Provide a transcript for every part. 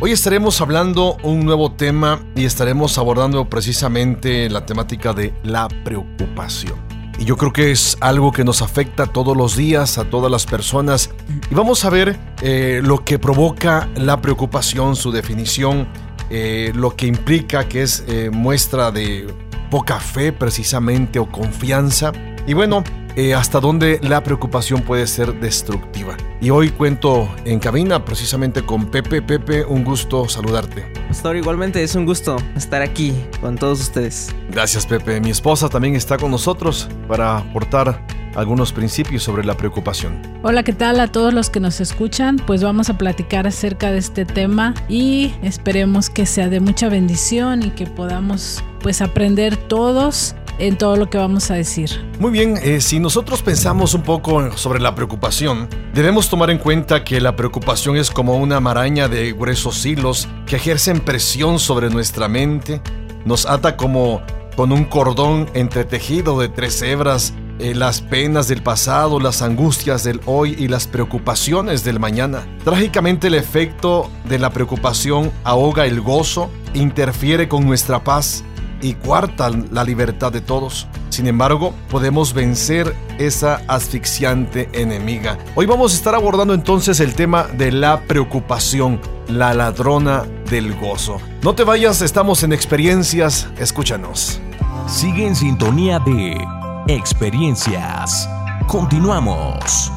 Hoy estaremos hablando un nuevo tema y estaremos abordando precisamente la temática de la preocupación. Y yo creo que es algo que nos afecta todos los días a todas las personas. Y vamos a ver eh, lo que provoca la preocupación, su definición, eh, lo que implica que es eh, muestra de poca fe precisamente o confianza. Y bueno, hasta dónde la preocupación puede ser destructiva. Y hoy cuento en cabina precisamente con Pepe. Pepe, un gusto saludarte. Pastor, igualmente es un gusto estar aquí con todos ustedes. Gracias Pepe. Mi esposa también está con nosotros para aportar algunos principios sobre la preocupación. Hola, ¿qué tal a todos los que nos escuchan? Pues vamos a platicar acerca de este tema y esperemos que sea de mucha bendición y que podamos pues aprender todos en todo lo que vamos a decir. Muy bien, eh, si nosotros pensamos un poco sobre la preocupación, debemos tomar en cuenta que la preocupación es como una maraña de gruesos hilos que ejercen presión sobre nuestra mente, nos ata como con un cordón entretejido de tres hebras eh, las penas del pasado, las angustias del hoy y las preocupaciones del mañana. Trágicamente el efecto de la preocupación ahoga el gozo, interfiere con nuestra paz y cuarta la libertad de todos. Sin embargo, podemos vencer esa asfixiante enemiga. Hoy vamos a estar abordando entonces el tema de la preocupación, la ladrona del gozo. No te vayas, estamos en experiencias, escúchanos. Sigue en sintonía de Experiencias. Continuamos.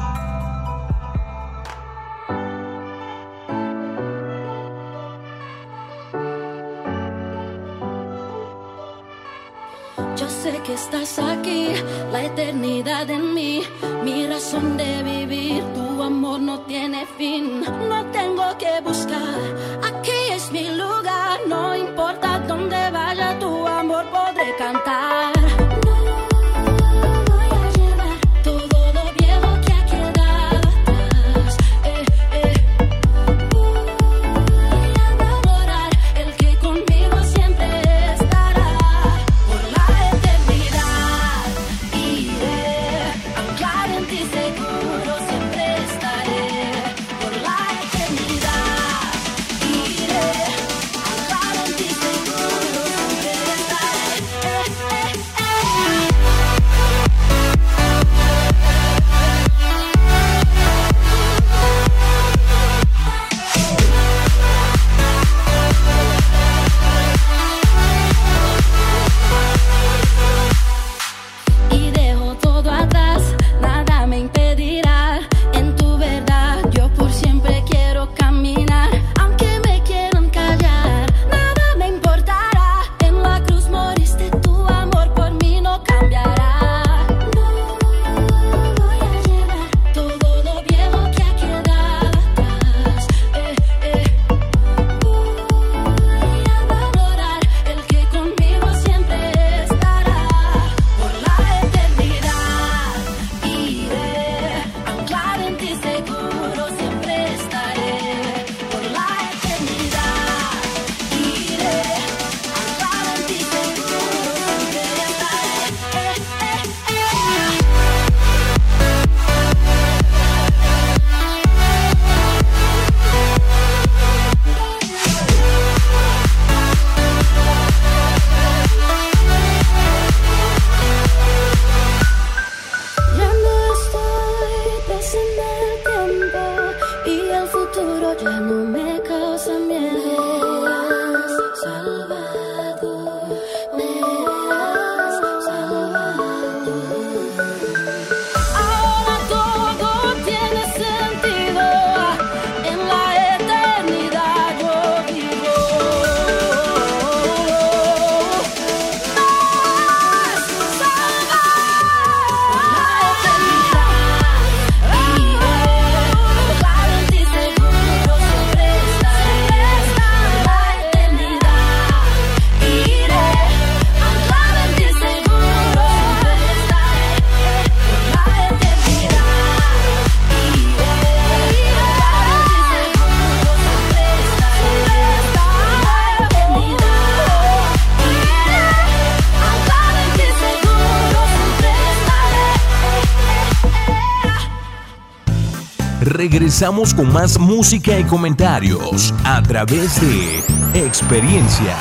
Regresamos con más música y comentarios a través de experiencias.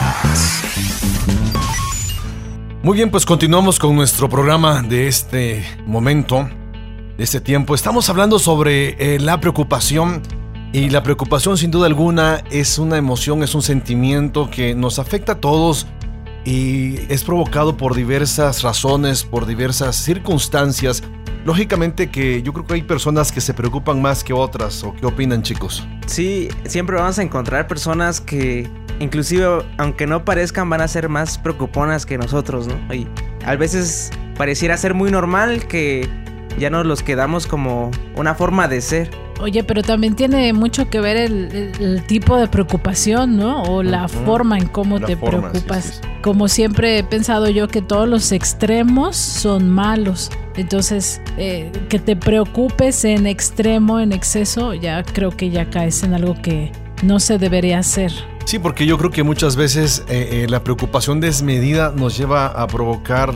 Muy bien, pues continuamos con nuestro programa de este momento, de este tiempo. Estamos hablando sobre eh, la preocupación y la preocupación sin duda alguna es una emoción, es un sentimiento que nos afecta a todos y es provocado por diversas razones, por diversas circunstancias. Lógicamente que yo creo que hay personas que se preocupan más que otras, ¿o qué opinan chicos? Sí, siempre vamos a encontrar personas que inclusive aunque no parezcan van a ser más preocuponas que nosotros, ¿no? Y a veces pareciera ser muy normal que ya nos los quedamos como una forma de ser. Oye, pero también tiene mucho que ver el, tipo de preocupación, ¿no? O la forma en cómo te preocupas. Como siempre he pensado yo que todos los extremos son malos. Entonces, eh, que te preocupes en extremo, en exceso, ya creo que ya caes en algo que no se debería hacer. Sí, porque yo creo que muchas veces eh, eh, la preocupación desmedida nos lleva a provocar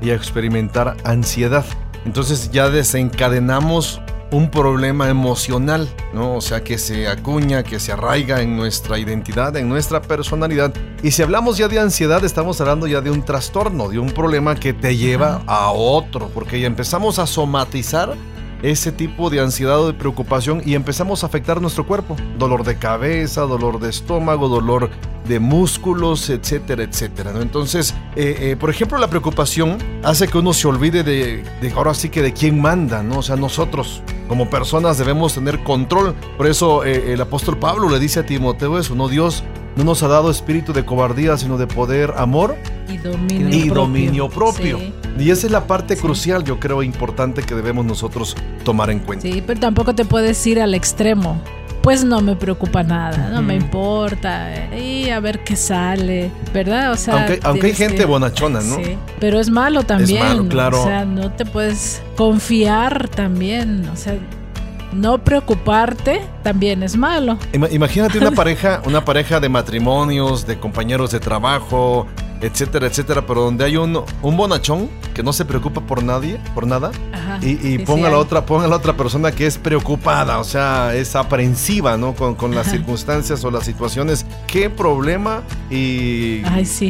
y a experimentar ansiedad. Entonces ya desencadenamos un problema emocional, ¿no? O sea, que se acuña, que se arraiga en nuestra identidad, en nuestra personalidad. Y si hablamos ya de ansiedad, estamos hablando ya de un trastorno, de un problema que te lleva a otro, porque ya empezamos a somatizar ese tipo de ansiedad o de preocupación y empezamos a afectar nuestro cuerpo. Dolor de cabeza, dolor de estómago, dolor de músculos, etcétera, etcétera. ¿no? Entonces, eh, eh, por ejemplo, la preocupación hace que uno se olvide de, ahora sí que de quién manda, ¿no? O sea, nosotros como personas debemos tener control. Por eso eh, el apóstol Pablo le dice a Timoteo eso, ¿no? Dios no nos ha dado espíritu de cobardía, sino de poder, amor y dominio y propio. Dominio propio. Y esa es la parte crucial, yo creo, importante que debemos nosotros tomar en cuenta. Sí, pero tampoco te puedes ir al extremo. Pues no me preocupa nada, no me importa. Y a ver qué sale, ¿verdad? O sea, aunque, aunque hay gente bonachona, ¿no? Sí, pero es malo también. Es malo, claro. O sea, no te puedes confiar también. O sea, no preocuparte también es malo. Imagínate una pareja, una pareja de matrimonios, de compañeros de trabajo, etcétera, etcétera, pero donde hay un, un bonachón que no se preocupa por nadie, por nada, y, ponga, la otra, ponga la otra persona que es preocupada, o sea, es aprensiva, ¿no? Con, con las circunstancias o las situaciones. Qué problema y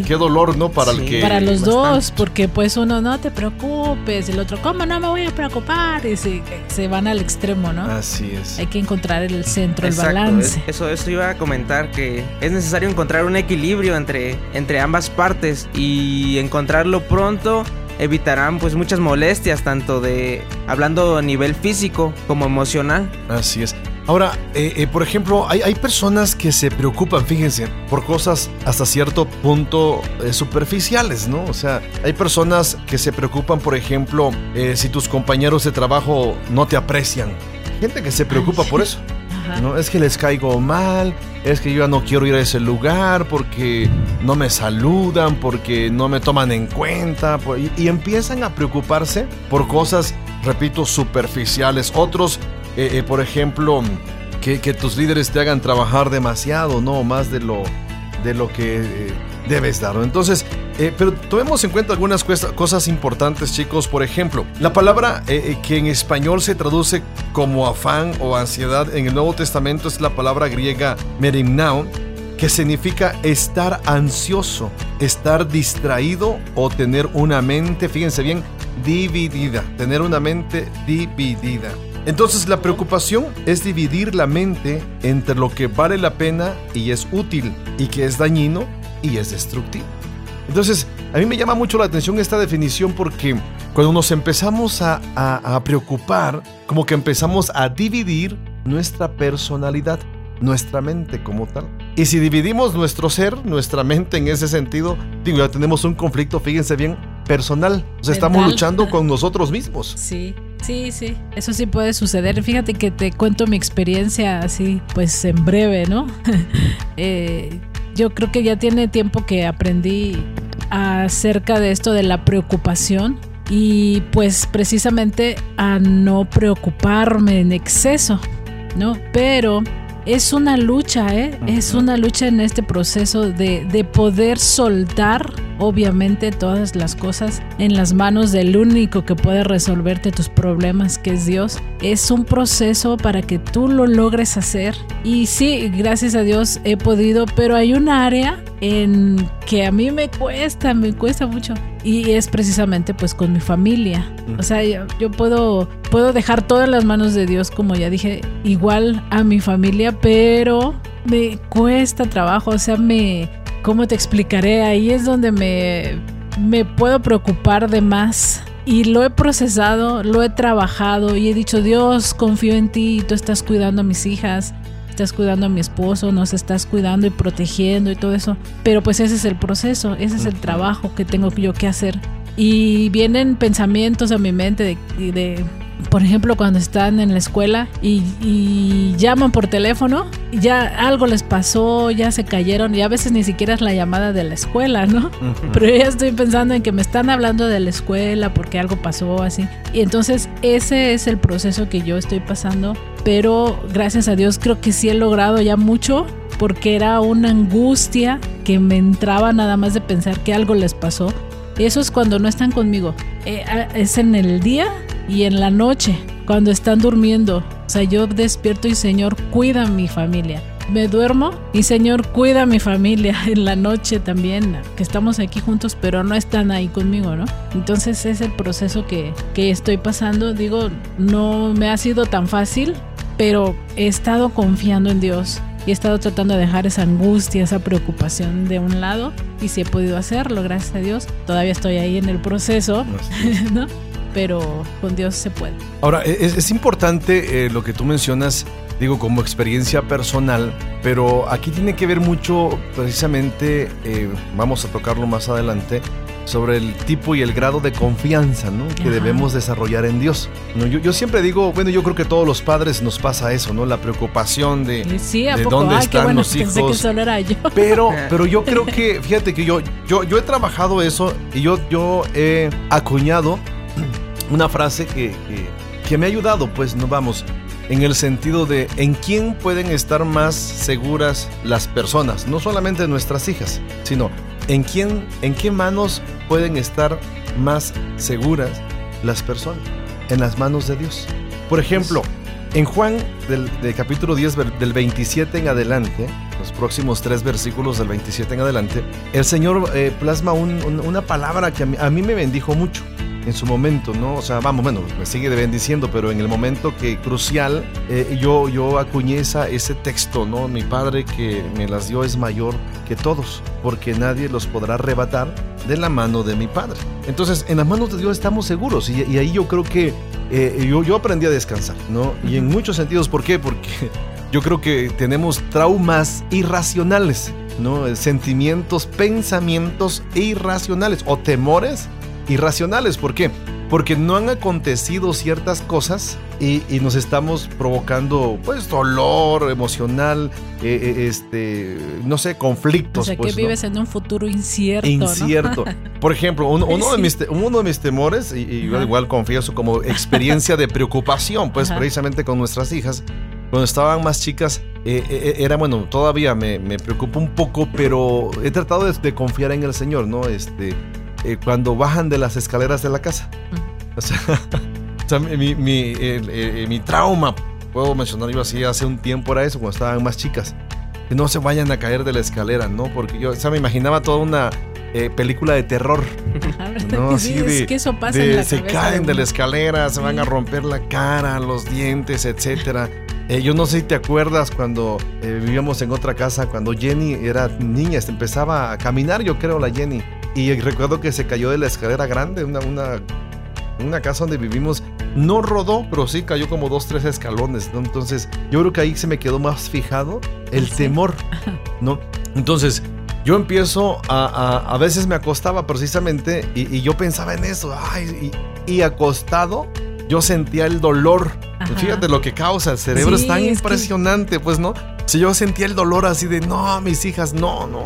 qué dolor, ¿no? Para el que... Para los dos, porque pues uno no te preocupes, el otro, ¿cómo no me voy a preocupar? Y se, se van al extremo, ¿no? Así es. Hay que encontrar el centro, el balance. Eso, eso iba a comentar, que es necesario encontrar un equilibrio entre, entre ambas partes y encontrarlo pronto evitarán pues muchas molestias tanto de hablando a nivel físico como emocional. Así es. Ahora, eh, eh, por ejemplo, hay, hay, personas que se preocupan, fíjense, por cosas hasta cierto punto eh, superficiales, ¿no? O sea, hay personas que se preocupan, por ejemplo, si tus compañeros de trabajo no te aprecian. Gente que se preocupa por eso. ¿No? Es que les caigo mal, es que yo ya no quiero ir a ese lugar porque no me saludan, porque no me toman en cuenta, y, empiezan a preocuparse por cosas, repito, superficiales. Otros, eh, eh, por ejemplo, que, tus líderes te hagan trabajar demasiado, ¿no? Más de lo, de lo que... Eh, debes dar. Entonces, eh, pero tomemos en cuenta algunas cosas importantes, chicos. Por ejemplo, la palabra eh, eh, que en español se traduce como afán o ansiedad en el Nuevo Testamento es la palabra griega merimnao, que significa estar ansioso, estar distraído o tener una mente, fíjense bien, dividida, tener una mente dividida. Entonces la preocupación es dividir la mente entre lo que vale la pena y es útil y que es dañino y es destructivo. Entonces, a mí me llama mucho la atención esta definición porque cuando nos empezamos a, a, preocupar, como que empezamos a dividir nuestra personalidad, nuestra mente como tal. Y si dividimos nuestro ser, nuestra mente en ese sentido, digo, ya tenemos un conflicto, fíjense bien, personal. O sea, estamos luchando con nosotros mismos. Sí. Sí, sí, eso sí puede suceder. Fíjate que te cuento mi experiencia así, pues en breve, ¿no? eh, yo creo que ya tiene tiempo que aprendí acerca de esto de la preocupación y pues precisamente a no preocuparme en exceso, ¿no? Pero es una lucha, ¿eh? Es una lucha en este proceso de, de poder soltar, obviamente, todas las cosas en las manos del único que puede resolverte tus problemas, que es Dios. Es un proceso para que tú lo logres hacer. Y sí, gracias a Dios he podido, pero hay un área en que a mí me cuesta, me cuesta mucho. Y es precisamente pues con mi familia. O sea, yo, yo puedo, puedo dejar todas las manos de Dios, como ya dije, igual a mi familia, pero me cuesta trabajo. O sea, me, ¿cómo te explicaré? Ahí es donde me, me puedo preocupar de más. Y lo he procesado, lo he trabajado y he dicho, Dios, confío en ti, tú estás cuidando a mis hijas, estás cuidando a mi esposo, nos estás cuidando y protegiendo y todo eso. Pero pues ese es el proceso, ese es el trabajo que tengo yo que hacer. Y vienen pensamientos a mi mente de, de por ejemplo, cuando están en la escuela y, y, llaman por teléfono, ya algo les pasó, ya se cayeron y a veces ni siquiera es la llamada de la escuela, ¿no? Uh -huh. Pero ya estoy pensando en que me están hablando de la escuela porque algo pasó así. Y entonces ese es el proceso que yo estoy pasando, pero gracias a Dios creo que sí he logrado ya mucho porque era una angustia que me entraba nada más de pensar que algo les pasó. Eso es cuando no están conmigo. Eh, es en el día y en la noche, cuando están durmiendo. O sea, yo despierto y Señor, cuida a mi familia. Me duermo y Señor, cuida a mi familia en la noche también, que estamos aquí juntos, pero no están ahí conmigo, ¿no? Entonces es el proceso que, que estoy pasando. Digo, no me ha sido tan fácil, pero he estado confiando en Dios y he estado tratando de dejar esa angustia, esa preocupación de un lado y si he podido hacerlo, gracias a Dios. Todavía estoy ahí en el proceso, ¿no? Pero con Dios se puede. Ahora, es, es importante eh, lo que tú mencionas, digo, como experiencia personal, pero aquí tiene que ver mucho, precisamente, eh, vamos a tocarlo más adelante, sobre el tipo y el grado de confianza ¿no? que Ajá. debemos desarrollar en Dios. ¿no? Yo, yo, siempre digo, bueno, yo creo que a todos los padres nos pasa eso, ¿no? La preocupación de, sí, ¿a de poco? dónde Ay, están bueno, los hijos. Pensé que solo era yo. Pero, pero yo creo que, fíjate que yo, yo, yo he trabajado eso y yo, yo he acuñado una frase que, que, me ha ayudado, pues no vamos, en el sentido de en quién pueden estar más seguras las personas, no solamente nuestras hijas, sino en quién, en qué manos pueden estar más seguras las personas, en las manos de Dios. Por ejemplo, en Juan del, del capítulo 10, del 27 en adelante, los próximos tres versículos del 27 en adelante, el Señor eh, plasma un, un, una palabra que a mí me bendijo mucho en su momento, ¿no? O sea, vamos, bueno, me sigue bendiciendo, pero en el momento que crucial, eh, yo, yo acuñé esa, ese texto, ¿no? Mi padre que me las dio es mayor que todos, porque nadie los podrá arrebatar de la mano de mi padre. Entonces, en las manos de Dios estamos seguros y, y ahí yo creo que eh, yo, yo aprendí a descansar, ¿no? Y en muchos sentidos, ¿por qué? Porque yo creo que tenemos traumas irracionales, ¿no? Sentimientos, pensamientos irracionales o temores irracionales. ¿Por qué? Porque no han acontecido ciertas cosas y, y nos estamos provocando, pues, dolor emocional, eh, eh, este, no sé, conflictos. O sea, pues, que vives ¿no? en un futuro incierto. Incierto. ¿no? Por ejemplo, uno, uno, de mis, uno, de mis, temores, y, y yo igual confieso como experiencia de preocupación, pues, Ajá. precisamente con nuestras hijas, cuando estaban más chicas, eh, eh, era bueno, todavía me, me, preocupa un poco, pero he tratado de, de confiar en el Señor, ¿no? Este eh, cuando bajan de las escaleras de la casa. O sea, o sea mi, mi, el, mi, trauma, puedo mencionar yo así, hace un tiempo era eso, cuando estaban más chicas. Que no se vayan a caer de la escalera, ¿no? Porque yo o sea, me imaginaba toda una eh, película de terror. ¿no? Así de, es que eso pasa de, en la Se caen de, de la escalera, se van a romper la cara, los dientes, etcétera. Eh, yo no sé si te acuerdas cuando eh, vivíamos en otra casa, cuando Jenny era niña, empezaba a caminar, yo creo, la Jenny. Y recuerdo que se cayó de la escalera grande, una, una, una casa donde vivimos. No rodó, pero sí cayó como dos, tres escalones, ¿no? Entonces, yo creo que ahí se me quedó más fijado el ¿Sí? temor, ¿no? Entonces, yo empiezo a, a, a veces me acostaba precisamente y, y, yo pensaba en eso, ay, y, y acostado yo sentía el dolor. Ajá. Fíjate lo que causa, el cerebro sí, es tan es impresionante, que... pues, ¿no? Si yo sentía el dolor así de, no, mis hijas, no, no.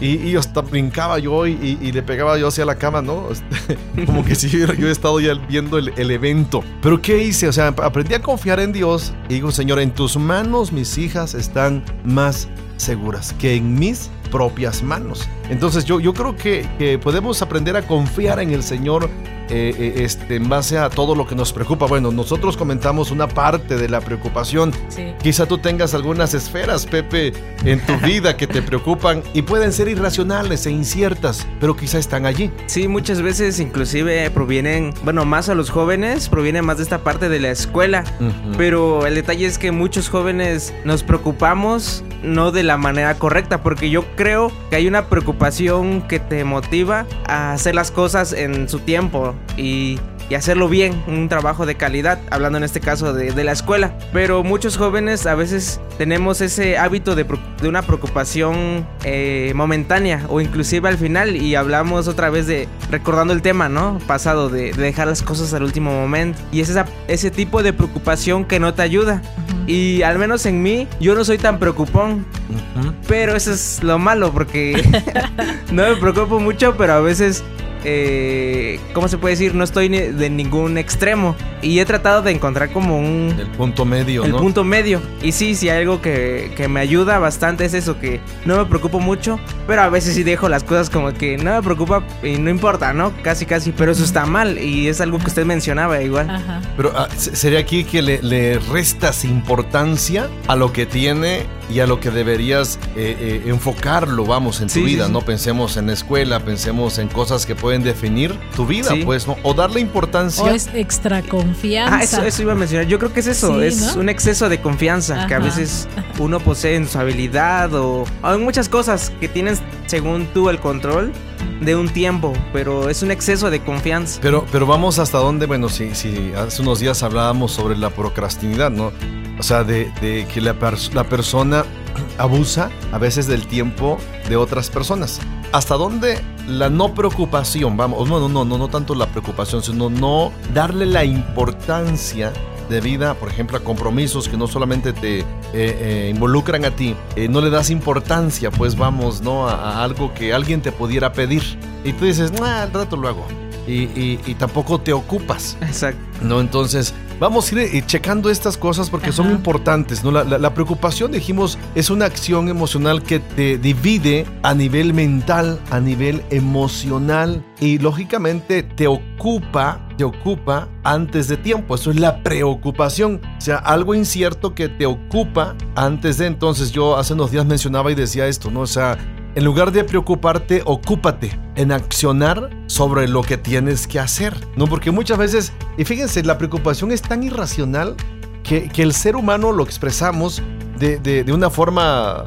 Y, y hasta brincaba yo y, y, le pegaba yo hacia la cama, ¿no? Como que si yo, yo he estado ya viendo el, el, evento. Pero ¿qué hice? O sea, aprendí a confiar en Dios y digo, Señor, en tus manos mis hijas están más seguras que en mis propias manos. Entonces yo, yo creo que, que podemos aprender a confiar en el Señor eh, eh, este, en base a todo lo que nos preocupa. Bueno, nosotros comentamos una parte de la preocupación. Sí. Quizá tú tengas algunas esferas, Pepe, en tu vida que te preocupan y pueden ser irracionales e inciertas, pero quizá están allí. Sí, muchas veces inclusive provienen, bueno, más a los jóvenes, provienen más de esta parte de la escuela. Uh -huh. Pero el detalle es que muchos jóvenes nos preocupamos no de la manera correcta, porque yo creo que hay una preocupación que te motiva a hacer las cosas en su tiempo y, y hacerlo bien, un trabajo de calidad, hablando en este caso de, de, la escuela. Pero muchos jóvenes a veces tenemos ese hábito de, de una preocupación eh, momentánea o inclusive al final y hablamos otra vez de recordando el tema, ¿no? Pasado de, de dejar las cosas al último momento. Y es esa, ese tipo de preocupación que no te ayuda. Y al menos en mí, yo no soy tan preocupón. Uh -huh. Pero eso es lo malo, porque no me preocupo mucho, pero a veces eh, ¿cómo se puede decir? No estoy de ningún extremo. Y he tratado de encontrar como un... El punto medio, El ¿no? punto medio. Y sí, sí, algo que, que, me ayuda bastante es eso, que no me preocupo mucho, pero a veces sí dejo las cosas como que no me preocupa y no importa, ¿no? Casi, casi, pero eso está mal y es algo que usted mencionaba igual. Ajá. Pero ah, sería aquí que le, le, restas importancia a lo que tiene y a lo que deberías eh, eh, enfocarlo, vamos, en tu sí, vida, sí, ¿no? Pensemos en escuela, pensemos en cosas que pueden definir tu vida, pues, ¿no? O darle importancia. O es extra confianza. Ah, eso, eso, iba a mencionar. Yo creo que es eso, es ¿no? un exceso de confianza Ajá. que a veces uno posee en su habilidad o, en muchas cosas que tienen, según tú, el control de un tiempo, pero es un exceso de confianza. Pero, pero vamos hasta dónde, bueno, si, si hace unos días hablábamos sobre la procrastinidad, ¿no? O sea, de, de que la, pers la, persona abusa a veces del tiempo de otras personas. ¿Hasta dónde la no preocupación, vamos, no, no, no, no, no tanto la preocupación, sino no darle la importancia de vida, por ejemplo, a compromisos que no solamente te eh, eh, involucran a ti, eh, no le das importancia, pues vamos, ¿no? A, a, algo que alguien te pudiera pedir. Y tú dices, nah, al rato lo hago. Y, y, y tampoco te ocupas. Exacto. ¿No? Entonces, vamos a ir eh, checando estas cosas porque Ajá. son importantes, ¿no? La, la, la, preocupación, dijimos, es una acción emocional que te divide a nivel mental, a nivel emocional y lógicamente te ocupa, te ocupa antes de tiempo. Eso es la preocupación. O sea, algo incierto que te ocupa antes de. Entonces, yo hace unos días mencionaba y decía esto, ¿no? O sea, en lugar de preocuparte, ocúpate en accionar sobre lo que tienes que hacer, ¿no? Porque muchas veces, y fíjense, la preocupación es tan irracional que, que el ser humano lo expresamos de, de, de, una forma,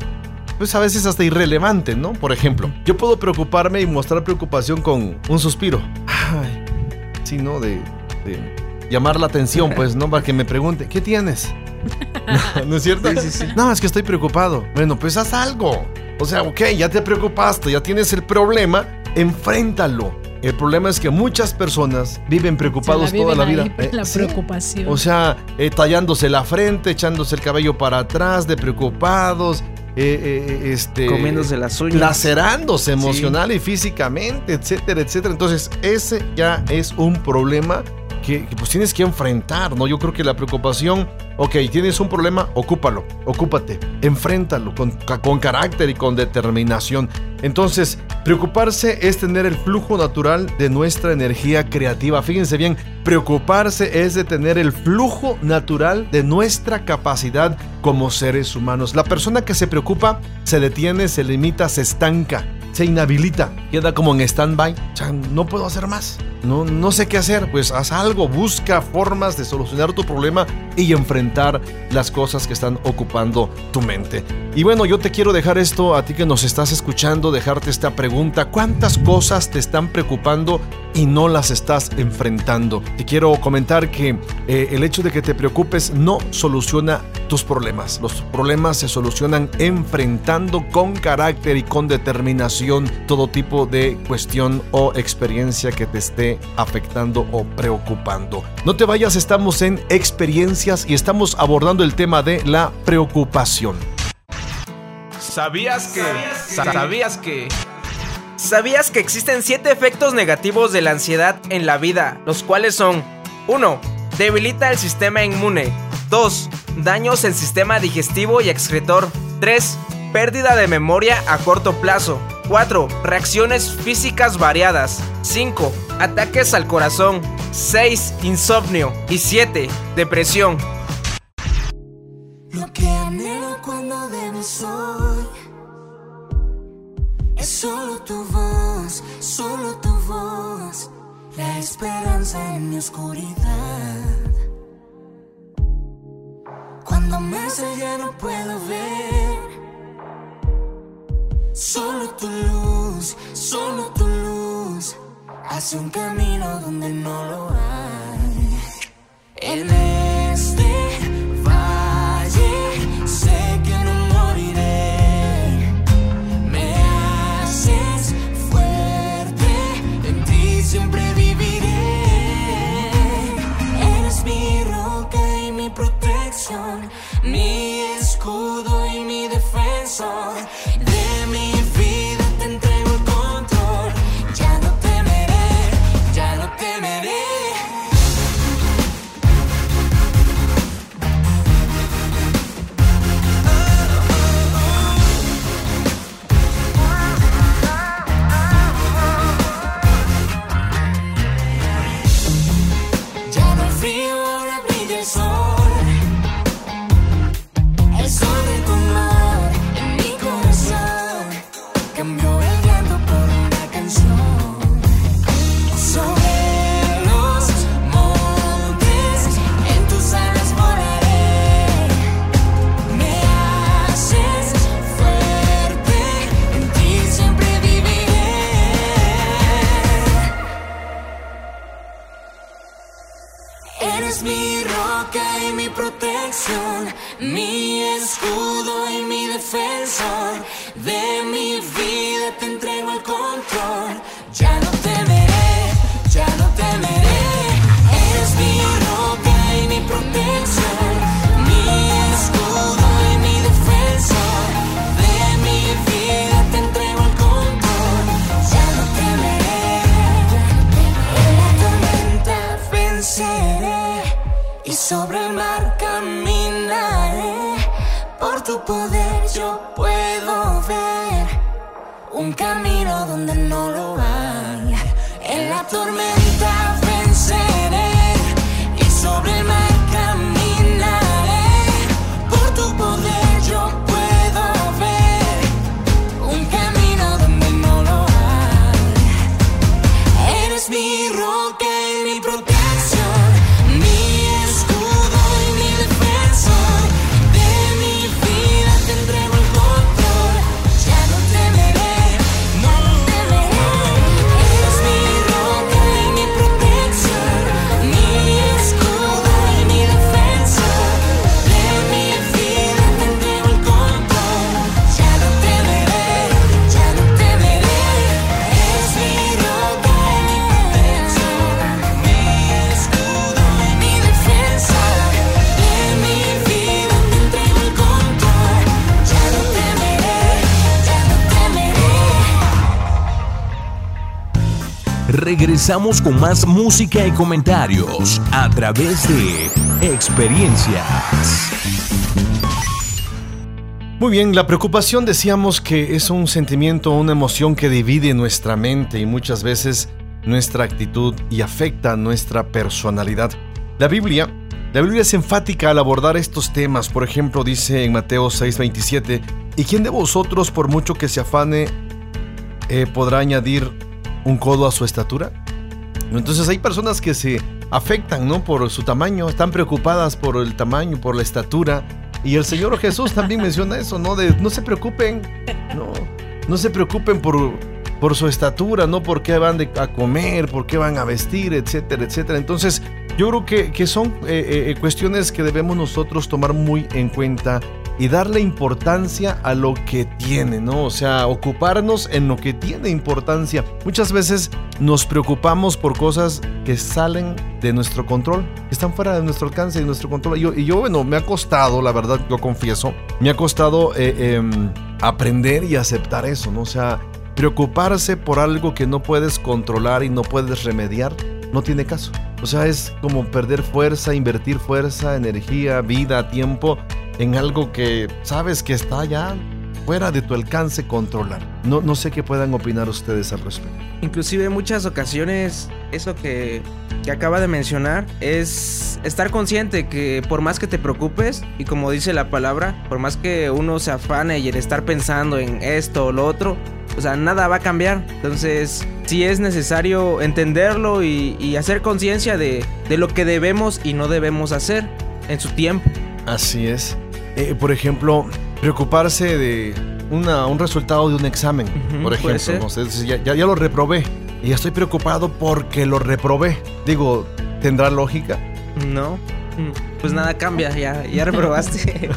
pues a veces hasta irrelevante, ¿no? Por ejemplo, yo puedo preocuparme y mostrar preocupación con un suspiro. Ay, sí, ¿no? De, de llamar la atención, pues, ¿no? Para que me pregunte, ¿qué tienes? ¿No, ¿no es cierto? Sí, sí, sí. No, es que estoy preocupado. Bueno, pues haz algo. O sea, ok, ya te preocupaste, ya tienes el problema, enfréntalo. El problema es que muchas personas viven preocupados la viven toda la vida. Ahí, la ¿sí? preocupación. O sea, eh, tallándose la frente, echándose el cabello para atrás, de preocupados. Eh, eh, este, comiéndose las uñas, lacerándose emocional sí. y físicamente, etcétera, etcétera. Entonces, ese ya es un problema que, pues tienes que enfrentar, ¿no? Yo creo que la preocupación, ok, tienes un problema, ocúpalo, ocúpate, enfréntalo con, con carácter y con determinación. Entonces, preocuparse es tener el flujo natural de nuestra energía creativa. Fíjense bien, preocuparse es de tener el flujo natural de nuestra capacidad como seres humanos. La persona que se preocupa se detiene, se limita, se estanca se inhabilita, queda como en stand-by. O sea, no puedo hacer más. No, no sé qué hacer. Pues haz algo, busca formas de solucionar tu problema y enfrentar las cosas que están ocupando tu mente. Y bueno, yo te quiero dejar esto a ti que nos estás escuchando, dejarte esta pregunta. ¿Cuántas cosas te están preocupando y no las estás enfrentando? Te quiero comentar que eh, el hecho de que te preocupes no soluciona tus problemas. Los problemas se solucionan enfrentando con carácter y con determinación todo tipo de cuestión o experiencia que te esté afectando o preocupando. No te vayas, estamos en experiencias y estamos abordando el tema de la preocupación. ¿Sabías que? ¿Sabías que? ¿Sabías que existen 7 efectos negativos de la ansiedad en la vida, los cuales son 1. Debilita el sistema inmune 2. Daños el sistema digestivo y excretor 3. Pérdida de memoria a corto plazo 4. Reacciones físicas variadas 5. Ataques al corazón 6. Insomnio y 7. Depresión Lo que anhelo cuando debes hoy es solo tu voz, solo tu voz, la esperanza en mi oscuridad. Cuando más allá no puedo ver, solo tu luz, solo tu luz, hace un camino donde no lo hay. En este valle sé que no moriré. Me haces fuerte, en ti siempre viviré. Eres mi roca y mi protección, mi escudo y mi defensor. Eres mi roca y mi protección, mi escudo y mi defensor. De mi vida te entrego el control. Poder yo puedo ver un camino donde no lo hay. En la tormenta Regresamos con más música y comentarios a través de experiencias. Muy bien, la preocupación decíamos que es un sentimiento, una emoción que divide nuestra mente y muchas veces nuestra actitud y afecta nuestra personalidad. La Biblia, la Biblia es enfática al abordar estos temas. Por ejemplo, dice en Mateo 6:27, ¿y quién de vosotros por mucho que se afane eh, podrá añadir un codo a su estatura? Entonces hay personas que se afectan, ¿no? Por su tamaño, están preocupadas por el tamaño, por la estatura. Y el Señor Jesús también menciona eso, ¿no? De no se preocupen, no, no se preocupen por, por su estatura, no por qué van de- a comer, por qué van a vestir, etcétera, etcétera. Entonces, yo creo que, que son eh, eh, cuestiones que debemos nosotros tomar muy en cuenta y darle importancia a lo que tiene, ¿no? O sea, ocuparnos en lo que tiene importancia. Muchas veces nos preocupamos por cosas que salen de nuestro control, están fuera de nuestro alcance y nuestro control. Y yo, y yo, bueno, me ha costado, la verdad, lo confieso, me ha costado eh, em, aprender y aceptar eso, ¿no? O sea, preocuparse por algo que no puedes controlar y no puedes remediar, no tiene caso. O sea, es como perder fuerza, invertir fuerza, energía, vida, tiempo en algo que sabes que está ya fuera de tu alcance controlar. No, no sé qué puedan opinar ustedes al respecto. Inclusive en muchas ocasiones eso que, que acaba de mencionar es estar consciente que por más que te preocupes y como dice la palabra, por más que uno se afane y el estar pensando en esto o lo otro, o sea, nada va a cambiar. Entonces, sí es necesario entenderlo y, y hacer conciencia de, de lo que debemos y no debemos hacer en su tiempo. Así es. Eh, por ejemplo, preocuparse de una, un resultado de un examen, por ejemplo. ya, ya, ya lo reprobé y estoy preocupado porque lo reprobé. Digo, ¿tendrá lógica? No. Mm, Pues nada cambia, ya, ya reprobaste.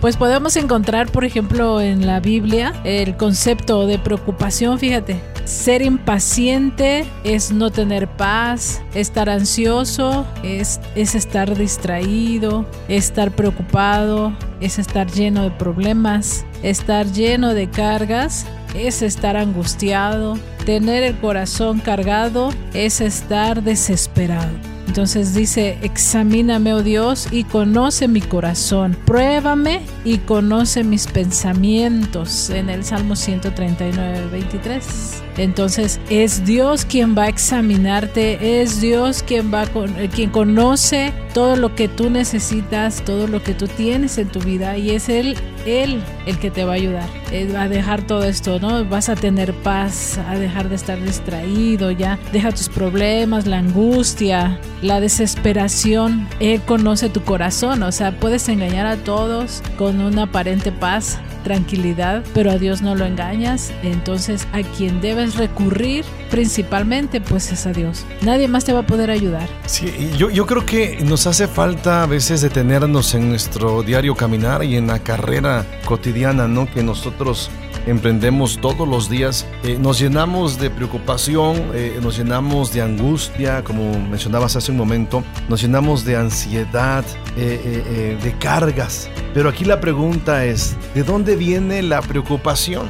Pues podemos encontrar, por ejemplo, en la Biblia el concepto de preocupación, fíjate. Ser impaciente es no tener paz, estar ansioso es, es estar distraído, estar preocupado es estar lleno de problemas, estar lleno de cargas es estar angustiado, tener el corazón cargado es estar desesperado. Entonces dice, examíname, oh Dios, y conoce mi corazón. Pruébame y conoce mis pensamientos. En el Salmo 139, 23. Entonces es Dios quien va a examinarte, es Dios quien va con- eh, quien conoce todo lo que tú necesitas, todo lo que tú tienes en tu vida y es él él el que te va a ayudar eh, a dejar todo esto, ¿no? Vas a tener paz, a dejar de estar distraído ya, deja tus problemas, la angustia, la desesperación. Él conoce tu corazón, o sea, puedes engañar a todos con una aparente paz, tranquilidad, pero a Dios no lo engañas. Entonces, a quien debes recurrir principalmente, pues es a Dios. Nadie más te va a poder ayudar. Sí, yo, yo creo que nos hace falta a veces detenernos en nuestro diario caminar y en la carrera cotidiana, ¿no? Que nosotros emprendemos todos los días. Eh, nos llenamos de preocupación, eh, nos llenamos de angustia, como mencionabas hace un momento, nos llenamos de ansiedad, eh, de cargas. Pero aquí la pregunta es, ¿de dónde viene la preocupación?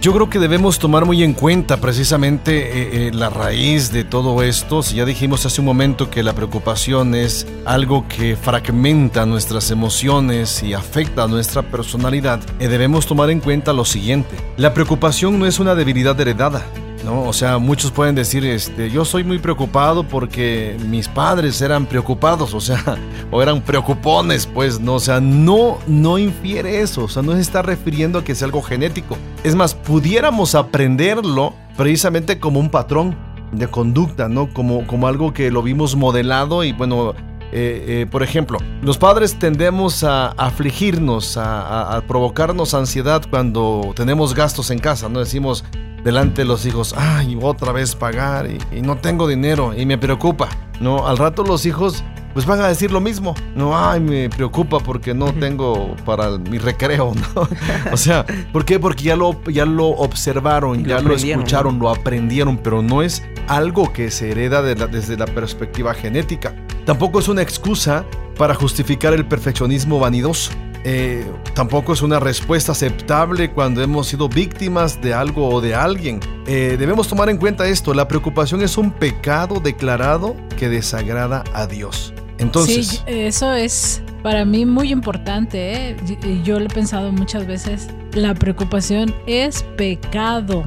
Yo creo que debemos tomar muy en cuenta precisamente eh, eh, la raíz de todo esto. Si ya dijimos hace un momento que la preocupación es algo que fragmenta nuestras emociones y afecta a nuestra personalidad, eh, debemos tomar en cuenta lo siguiente. La preocupación no es una debilidad heredada. ¿No? O sea, muchos pueden decir, este, yo soy muy preocupado porque mis padres eran preocupados, o sea, o eran preocupones, pues, no, o sea, no, no infiere eso, o sea, no se está refiriendo a que sea algo genético. Es más, pudiéramos aprenderlo precisamente como un patrón de conducta, ¿no? Como, como algo que lo vimos modelado y bueno, eh, eh, por ejemplo, los padres tendemos a afligirnos, a, a- a provocarnos ansiedad cuando tenemos gastos en casa, ¿no? Decimos delante de los hijos, ay, otra vez pagar y, y no tengo dinero y me preocupa, ¿no? Al rato los hijos pues van a decir lo mismo, no, ay, me preocupa porque no tengo para mi recreo, ¿no? O sea, ¿por qué? Porque ya lo, ya lo observaron, Lo ya lo escucharon, lo aprendieron, pero no es algo que se hereda de la- desde la perspectiva genética. Tampoco es una excusa para justificar el perfeccionismo vanidoso. Eh, tampoco es una respuesta aceptable cuando hemos sido víctimas de algo o de alguien. Eh, debemos tomar en cuenta esto, la preocupación es un pecado declarado que desagrada a Dios. Entonces, Sí, eso es para mí muy importante. ¿eh? Yo lo he pensado muchas veces. La preocupación es pecado.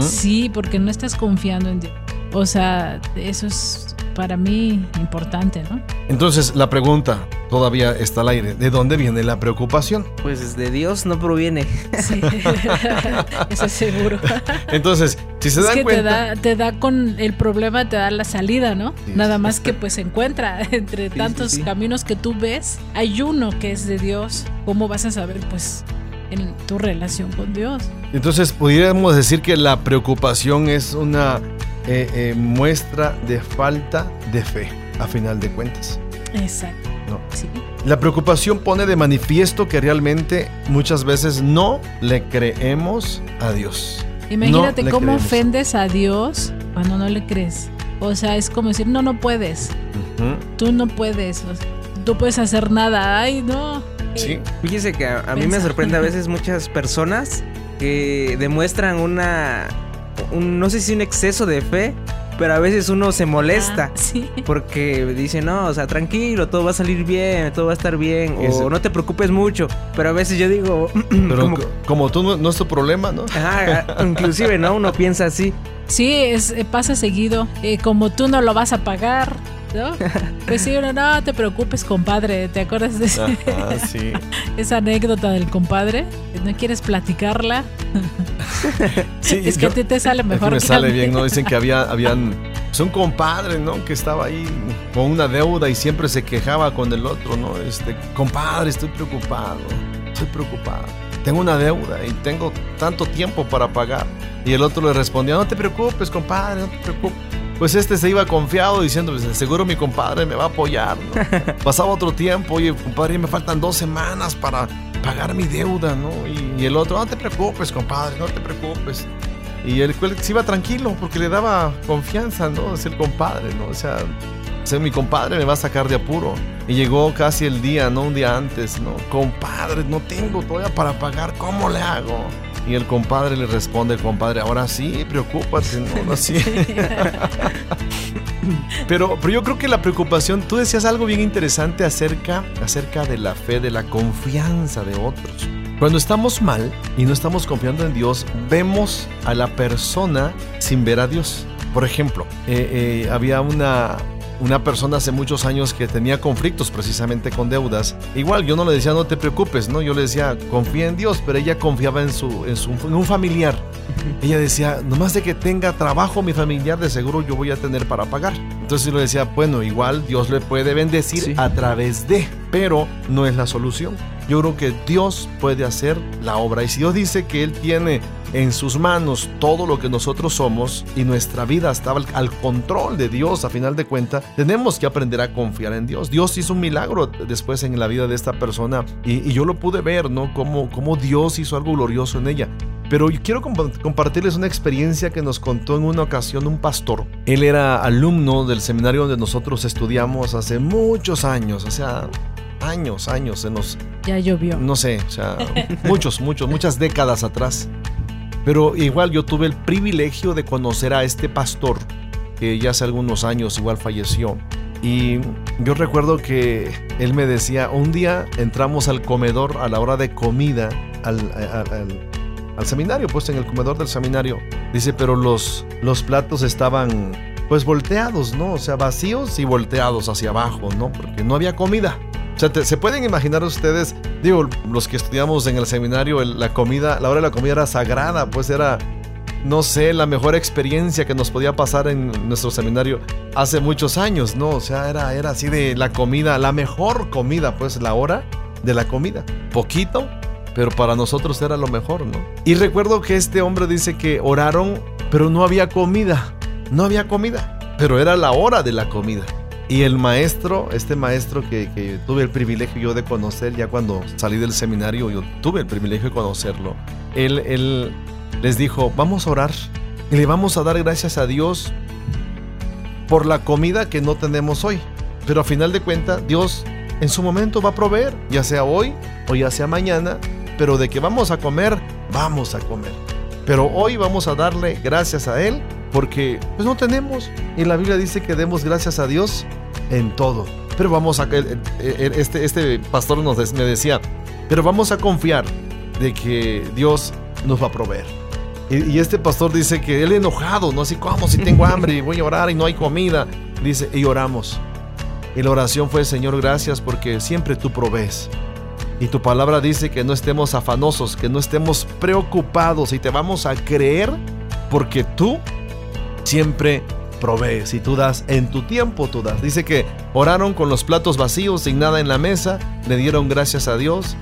Sí, porque no estás confiando en Dios. O sea, eso es para mí importante, ¿no? entonces la pregunta todavía está al aire, ¿de dónde viene la preocupación? Pues de Dios no proviene. Sí, eso es seguro. Entonces, si se es dan que te cuenta... da, te da con el problema, te da la salida, ¿no? Sí, Nada sí, más sí. que pues se encuentra entre Sí, tantos sí, sí. caminos que tú ves, hay uno que es de Dios. ¿Cómo vas a saber pues en tu relación con Dios? Entonces, pudiéramos decir que la preocupación es una eh, eh, muestra de falta de fe, a final de cuentas. Exacto. ¿no? Sí. La preocupación pone de manifiesto que realmente muchas veces no le creemos a Dios. Imagínate No cómo creemos. ofendes a Dios cuando no le crees. O sea, es como decir, no, no puedes. Tú no puedes. o sea, tú puedes hacer nada. Ay, no. Sí. Fíjese que a, a mí me sorprende a veces muchas personas que demuestran una, un- no sé si un exceso de fe, pero a veces uno se molesta. Ah, sí. Porque dice, no, o sea, tranquilo, todo va a salir bien, todo va a estar bien, Ese- o no te preocupes mucho. Pero a veces yo digo, Pero como- co- como tú no, no es tu problema, ¿no? Ajá, inclusive, ¿no? Uno piensa así. Sí, es, eh, pasa seguido. Eh, como tú no lo vas a pagar, ¿no? Pues sí, uno, no te preocupes, compadre. ¿Te acuerdas de ese- Ajá, sí. esa anécdota del compadre? ¿No quieres platicarla? Sí, es que yo- a ti te sale que mejor me que sale bien, ¿no? Dicen que había, habían pues, un compadre, ¿no? Que estaba ahí con una deuda y siempre se quejaba con el otro, ¿no? Este, compadre, estoy preocupado, estoy preocupado. Tengo una deuda y tengo tanto tiempo para pagar. Y el otro le respondía, no te preocupes, compadre, no te preocupes. Pues este se iba confiado diciendo, pues seguro mi compadre me va a apoyar, ¿no? Pasaba otro tiempo, oye, compadre, me faltan dos semanas para pagar mi deuda, ¿no? Y, y el otro, no te preocupes, compadre, no te preocupes. Y el cual se iba tranquilo porque le daba confianza, ¿no? Es el compadre, ¿no? O sea, o sea, mi compadre me va a sacar de apuro. Y llegó casi el día, ¿no? Un día antes, ¿no? Compadre, no tengo todavía para pagar, ¿cómo le hago? Y el compadre le responde, compadre, ahora sí, preocúpate, ¿no? no así. pero, pero yo creo que la preocupación, tú decías algo bien interesante acerca, acerca de la fe, de la confianza de otros. Cuando estamos mal y no estamos confiando en Dios, vemos a la persona sin ver a Dios. Por ejemplo, eh, eh, había una, una persona hace muchos años que tenía conflictos precisamente con deudas. Igual yo no le decía no te preocupes, ¿no? Yo le decía confía en Dios, pero ella confiaba en, su, en, su, en un familiar. Ella decía, nomás de que tenga trabajo mi familiar, de seguro yo voy a tener para pagar. Entonces yo le decía, bueno, igual Dios le puede bendecir Sí. a través de, pero no es la solución. Yo creo que Dios puede hacer la obra. Y si Dios dice que Él tiene en sus manos todo lo que nosotros somos y nuestra vida estaba al, control de Dios a final de cuentas, tenemos que aprender a confiar en Dios. Dios hizo un milagro después en la vida de esta persona y, yo lo pude ver, ¿no? Cómo, cómo Dios hizo algo glorioso en ella. Pero quiero compa- compartirles una experiencia que nos contó en una ocasión un pastor. Él era alumno del seminario donde nosotros estudiamos hace muchos años, o sea, años, años, se nos, Ya llovió. no sé, o sea, muchos, muchos, muchas décadas atrás. Pero igual yo tuve el privilegio de conocer a este pastor que ya hace algunos años igual falleció. Y yo recuerdo que él me decía, un día entramos al comedor a la hora de comida, al, al- al- al seminario, pues en el comedor del seminario. Dice, pero los, los platos estaban pues volteados, ¿no? O sea, vacíos y volteados hacia abajo, ¿no? Porque no había comida. Sea, se pueden imaginar ustedes, digo, los que estudiamos en el seminario, la comida, la hora de la comida era sagrada, pues era, no sé, la mejor experiencia que nos podía pasar en nuestro seminario hace muchos años, ¿no? O sea, era, era así de la comida, la mejor comida, pues la hora de la comida. Poquito, pero para nosotros era lo mejor, ¿no? Y recuerdo que este hombre dice que oraron, pero no había comida, no había comida, pero era la hora de la comida. Y el maestro, este maestro que, tuve el privilegio yo de conocer ya cuando salí del seminario, yo tuve el privilegio de conocerlo, él, él les dijo, vamos a orar le vamos a dar gracias a Dios por la comida que no tenemos hoy. Pero a final de cuentas, Dios en su momento va a proveer, ya sea hoy o ya sea mañana, pero de que vamos a comer, vamos a comer. Pero hoy vamos a darle gracias a Él porque pues no tenemos. Y la Biblia dice que demos gracias a Dios en todo. Pero vamos a... Este, este pastor nos, me decía, pero vamos a confiar de que Dios nos va a proveer. Y, y este pastor dice que él enojado, no así como si tengo hambre y voy a orar y no hay comida. Dice, y oramos. Y la oración fue, Señor, gracias porque siempre tú provees. Y tu palabra dice que no estemos afanosos, que no estemos preocupados y te vamos a creer porque tú siempre provees y tú das en tu tiempo, tú das. Dice que oraron con los platos vacíos, sin nada en la mesa, le dieron gracias a Dios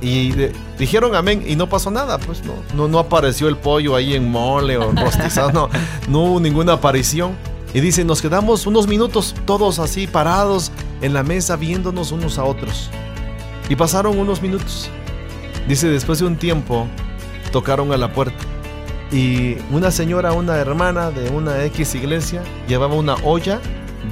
y de- dijeron amén y no pasó nada, pues no, no, no apareció el pollo ahí en mole o rostizado, no, no hubo ninguna aparición. Y dice, nos quedamos unos minutos todos así parados en la mesa viéndonos unos a otros. Y pasaron unos minutos. Dice, después de un tiempo, tocaron a la puerta. Y una señora, una hermana de una X iglesia, llevaba una olla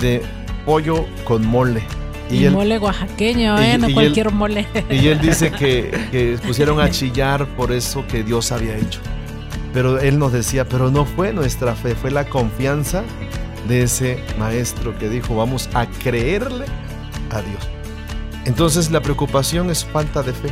de pollo con mole. Y, mole oaxaqueño, ¿eh? no cualquier mole. Y él dice que, que pusieron a chillar por eso que Dios había hecho. Pero él nos decía, pero no fue nuestra fe, fue la confianza de ese maestro que dijo, vamos a creerle a Dios. Entonces la preocupación es falta de fe,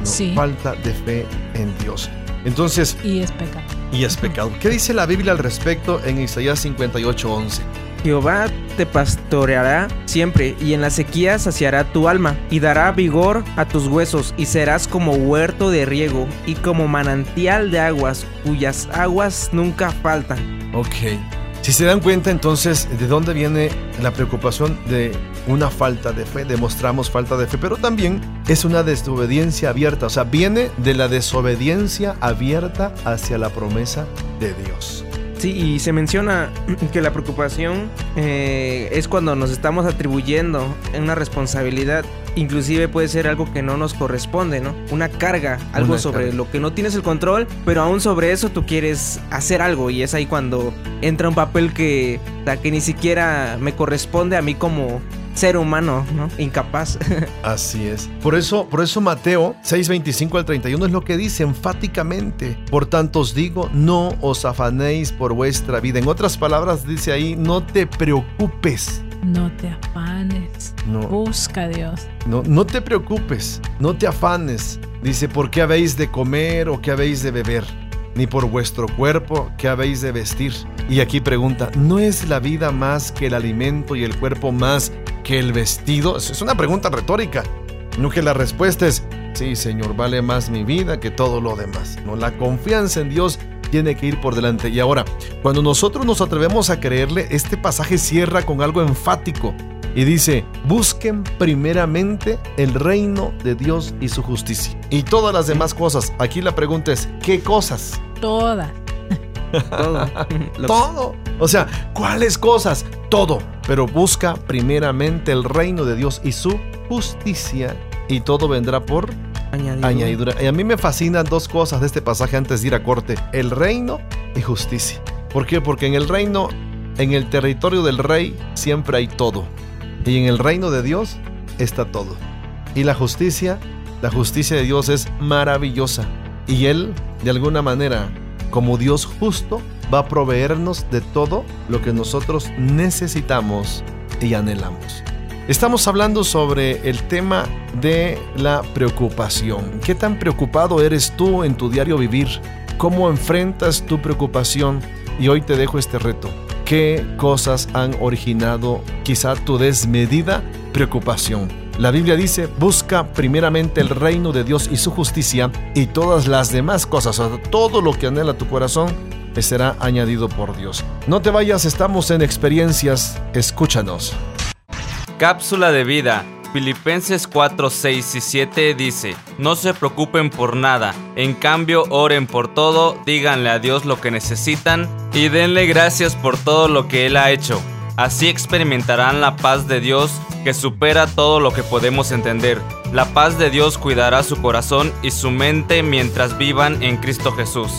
no, falta de fe en Dios. Entonces... Y es pecado. Y es pecado. ¿Qué dice la Biblia al respecto en Isaías 58:11? Jehová te pastoreará siempre, y en la sequía saciará tu alma, y dará vigor a tus huesos, y serás como huerto de riego, y como manantial de aguas, cuyas aguas nunca faltan. Ok. Si se dan cuenta entonces de dónde viene la preocupación de una falta de fe, demostramos falta de fe, pero también es una desobediencia abierta, o sea, viene de la desobediencia abierta hacia la promesa de Dios. Sí, y se menciona que la preocupación eh, es cuando nos estamos atribuyendo una responsabilidad, inclusive puede ser algo que no nos corresponde, ¿no? Una carga, algo sobre lo que no tienes el control, pero aún sobre eso tú quieres hacer algo y es ahí cuando entra un papel que, que ni siquiera me corresponde a mí como ser humano, ¿no? Incapaz. Así es. Por eso, por eso Mateo 6:25 al 31 es lo que dice enfáticamente. Por tanto os digo, no os afanéis por vuestra vida. En otras palabras dice ahí, no te preocupes. No te afanes. No. Busca a Dios. No, no te preocupes, no te afanes. Dice, ¿por qué habéis de comer o qué habéis de beber? Ni por vuestro cuerpo, ¿qué habéis de vestir? Y aquí pregunta, ¿no es la vida más que el alimento y el cuerpo más que el vestido? Es una pregunta retórica. No que la respuesta es, sí, Señor, vale más mi vida que todo lo demás. No, la confianza en Dios tiene que ir por delante. Y ahora, cuando nosotros nos atrevemos a creerle, este pasaje cierra con algo enfático y dice, busquen primeramente el reino de Dios y su justicia. Y todas las demás cosas. Aquí la pregunta es, ¿qué cosas? Todas. Todo. Todo. O sea, ¿cuáles cosas? Todo. Pero busca primeramente el reino de Dios y su justicia. Y todo vendrá por añadidura. Y a mí me fascinan dos cosas de este pasaje antes de ir a corte. El reino y justicia. ¿Por qué? Porque en el reino, en el territorio del rey, siempre hay todo. Y en el reino de Dios está todo. Y la justicia, la justicia de Dios es maravillosa. Y Él, de alguna manera, como Dios justo, va a proveernos de todo lo que nosotros necesitamos y anhelamos. Estamos hablando sobre el tema de la preocupación. ¿Qué tan preocupado eres tú en tu diario vivir? ¿Cómo enfrentas tu preocupación? Y hoy te dejo este reto. ¿Qué cosas han originado quizá tu desmedida preocupación? La Biblia dice, busca primeramente el reino de Dios y su justicia y todas las demás cosas, o todo lo que anhela tu corazón, será añadido por Dios. No te vayas, estamos en experiencias, escúchanos. Cápsula de vida. Filipenses 4, 6 y 7 dice, no se preocupen por nada, en cambio oren por todo, díganle a Dios lo que necesitan y denle gracias por todo lo que Él ha hecho. Así experimentarán la paz de Dios que supera todo lo que podemos entender. La paz de Dios cuidará su corazón y su mente mientras vivan en Cristo Jesús.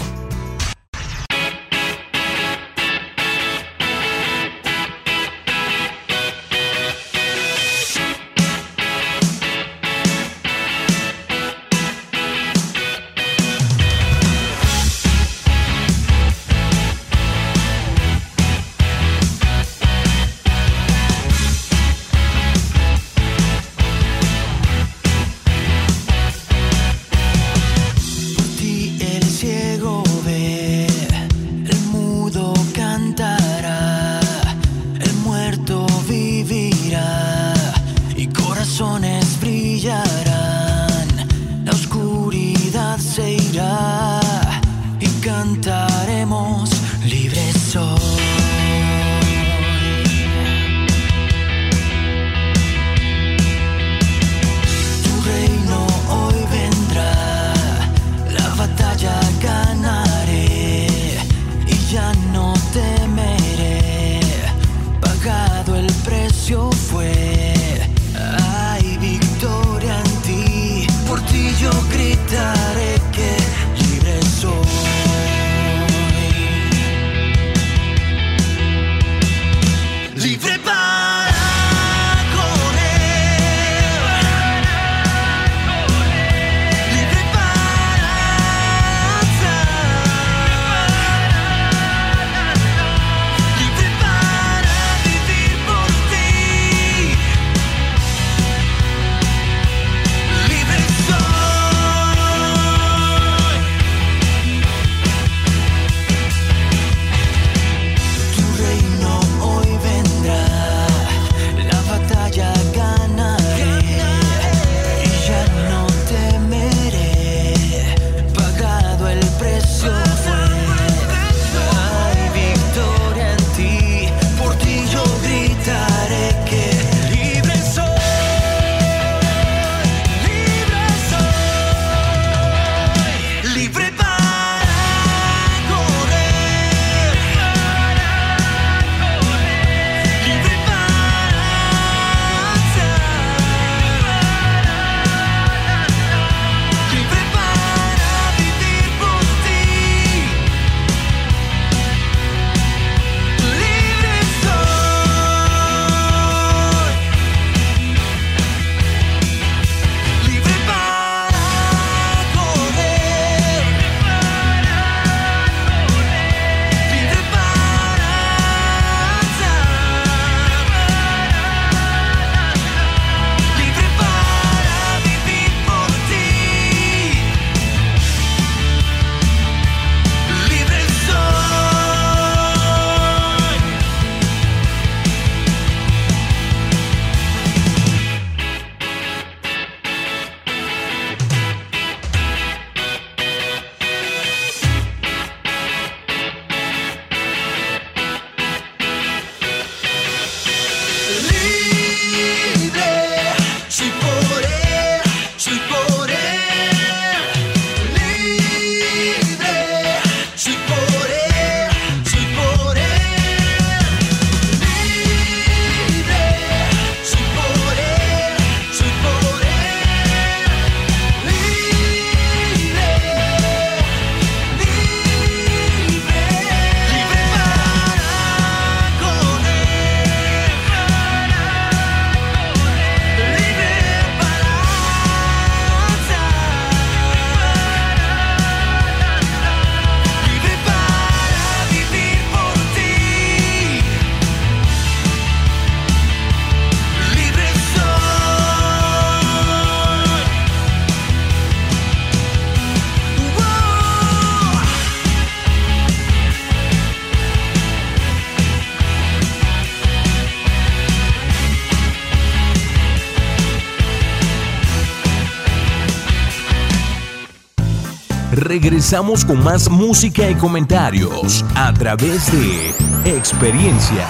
Regresamos con más música y comentarios a través de experiencias.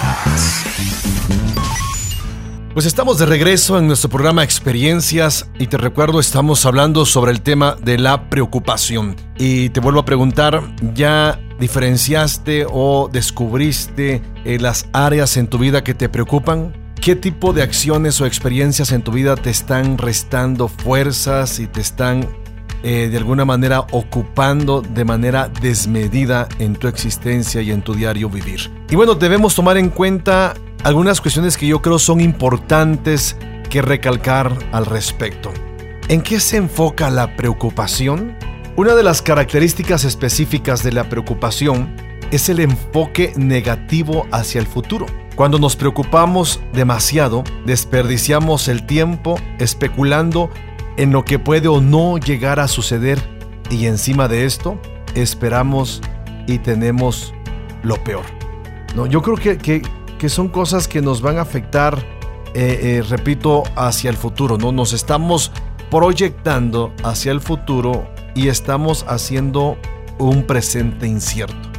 Pues estamos de regreso en nuestro programa Experiencias y te recuerdo estamos hablando sobre el tema de la preocupación. Y te vuelvo a preguntar, ¿ya diferenciaste o descubriste eh, las áreas en tu vida que te preocupan? ¿Qué tipo de acciones o experiencias en tu vida te están restando fuerzas y te están eh, de alguna manera ocupando de manera desmedida en tu existencia y en tu diario vivir? Y bueno, debemos tomar en cuenta algunas cuestiones que yo creo son importantes que recalcar al respecto. ¿En qué se enfoca la preocupación? Una de las características específicas de la preocupación es el enfoque negativo hacia el futuro. Cuando nos preocupamos demasiado, desperdiciamos el tiempo especulando en lo que puede o no llegar a suceder y encima de esto esperamos y tenemos lo peor. No, yo creo que, que, son cosas que nos van a afectar, eh, eh, repito, hacia el futuro, ¿no? Nos estamos proyectando hacia el futuro y estamos haciendo un presente incierto,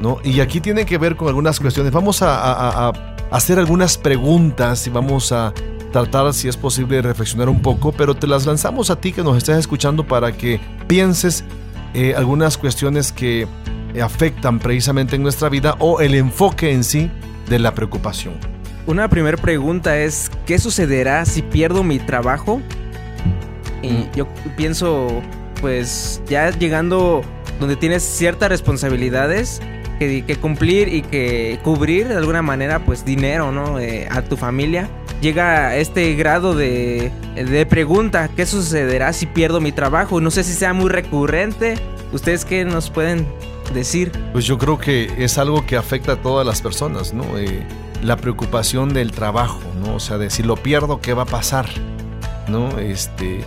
¿no? Y aquí tiene que ver con algunas cuestiones. Vamos a, hacer algunas preguntas y vamos a tratar, si es posible, reflexionar un poco, pero te las lanzamos a ti que nos estás escuchando para que pienses eh, algunas cuestiones que afectan precisamente en nuestra vida o el enfoque en sí de la preocupación. Una primera pregunta es, ¿qué sucederá si pierdo mi trabajo? Y Mm. yo pienso, pues ya llegando donde tienes ciertas responsabilidades que, que cumplir y que cubrir de alguna manera, pues dinero, ¿no? Eh, a tu familia. Llega a este grado de, de pregunta, ¿qué sucederá si pierdo mi trabajo? No sé si sea muy recurrente. ¿Ustedes qué nos pueden decir? Pues yo creo que es algo que afecta a todas las personas, ¿no? Eh, la preocupación del trabajo, ¿no? O sea, de si lo pierdo, ¿qué va a pasar? ¿No? Este,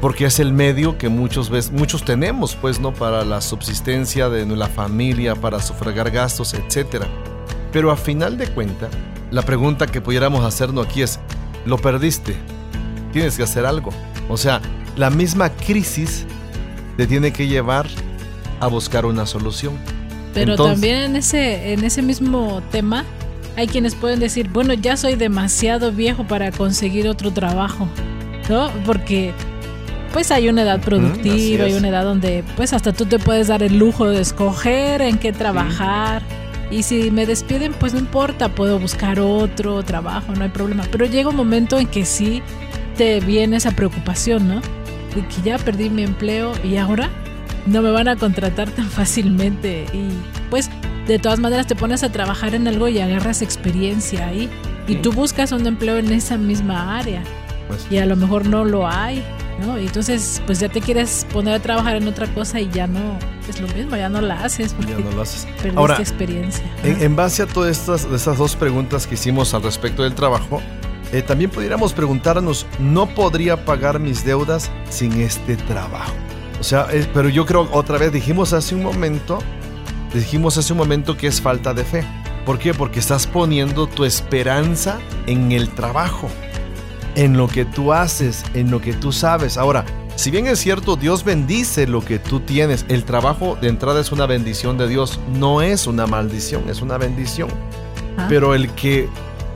porque es el medio que muchos veces, muchos tenemos, pues, ¿no? Para la subsistencia de la familia, para sufragar gastos, etcétera. Pero a final de cuentas, la pregunta que pudiéramos hacernos aquí es, ¿lo perdiste? Tienes que hacer algo. O sea, la misma crisis te tiene que llevar a buscar una solución. Pero Entonces- también en ese, en ese mismo tema hay quienes pueden decir, bueno, ya soy demasiado viejo para conseguir otro trabajo, ¿no? Porque pues hay una edad productiva, hay una edad donde pues hasta tú te puedes dar el lujo de escoger en qué trabajar. Y si me despiden, pues no importa, puedo buscar otro trabajo, no hay problema. Pero llega un momento en que sí te viene esa preocupación, ¿no? De que ya perdí mi empleo y ahora no me van a contratar tan fácilmente. Y pues de todas maneras te pones a trabajar en algo y agarras experiencia ahí. Y tú buscas un empleo en esa misma área. Pues- Y a lo mejor no lo hay, ¿no? Y entonces pues ya te quieres poner a trabajar en otra cosa y ya no es lo mismo, ya no la haces porque Ya no lo haces. perdiste Ahora, experiencia. En, en base a todas estas, estas dos preguntas que hicimos al respecto del trabajo, eh, también pudiéramos preguntarnos, ¿no podría pagar mis deudas sin este trabajo? O sea, pero yo creo, otra vez dijimos hace un momento, dijimos hace un momento que es falta de fe. ¿Por qué? Porque estás poniendo tu esperanza en el trabajo, en lo que tú haces, en lo que tú sabes. Ahora, si bien es cierto, Dios bendice lo que tú tienes, el trabajo de entrada es una bendición de Dios, no es una maldición, es una bendición. Ah. Pero el que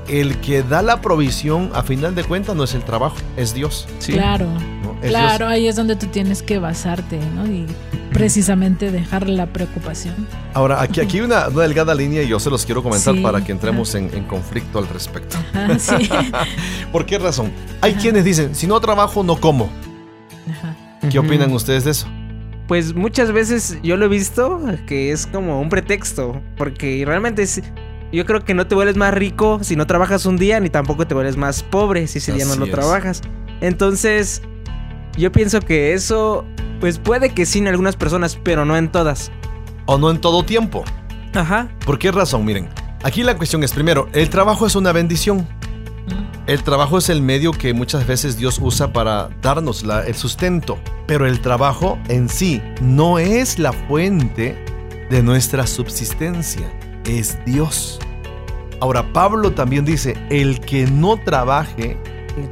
el que da la provisión a final de cuentas no es el trabajo, es Dios. Claro, ¿no? Es claro, Dios. ahí es donde tú tienes que basarte, ¿no? Y precisamente dejar la preocupación. Ahora, aquí, aquí hay una, una delgada línea y yo se los quiero comentar Sí, para que entremos en, en conflicto al respecto. Ajá, sí. ¿Por qué razón? Hay quienes dicen, si no trabajo, no como. Ajá. ¿Qué opinan ustedes de eso? Pues muchas veces yo lo he visto que es como un pretexto, porque realmente es- yo creo que no te vuelves más rico si no trabajas un día, ni tampoco te vuelves más pobre si ese día no lo es. trabajas. Entonces, yo pienso que eso, pues puede que sí en algunas personas, pero no en todas. O no en todo tiempo. Ajá. ¿Por qué razón? Miren, aquí la cuestión es, primero, el trabajo es una bendición. El trabajo es el medio que muchas veces Dios usa para darnos la- el sustento, pero el trabajo en sí no es la fuente de nuestra subsistencia, es Dios. Ahora Pablo también dice, el que no trabaje,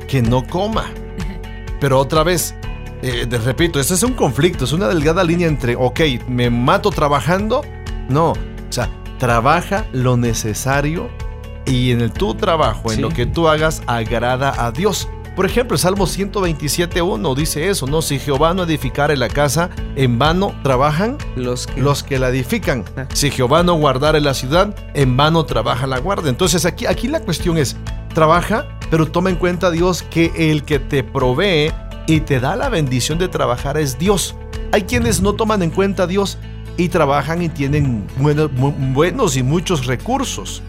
que no coma. Pero otra vez, eh, te repito, este es un conflicto, es una delgada línea entre, ok, me mato trabajando. No, o sea, trabaja lo necesario y en el tu trabajo, en Sí. lo que tú hagas, agrada a Dios. Por ejemplo, el Salmo 127.1 dice eso, ¿no? Si Jehová no edificare la casa, en vano trabajan Los que... los que la edifican. Ah. Si Jehová no guardare la ciudad, en vano trabaja la guarda. Entonces aquí, aquí la cuestión es, trabaja, pero toma en cuenta Dios que el que te provee y te da la bendición de trabajar es Dios. Hay quienes no toman en cuenta a Dios y trabajan y tienen buenos, y muchos recursos,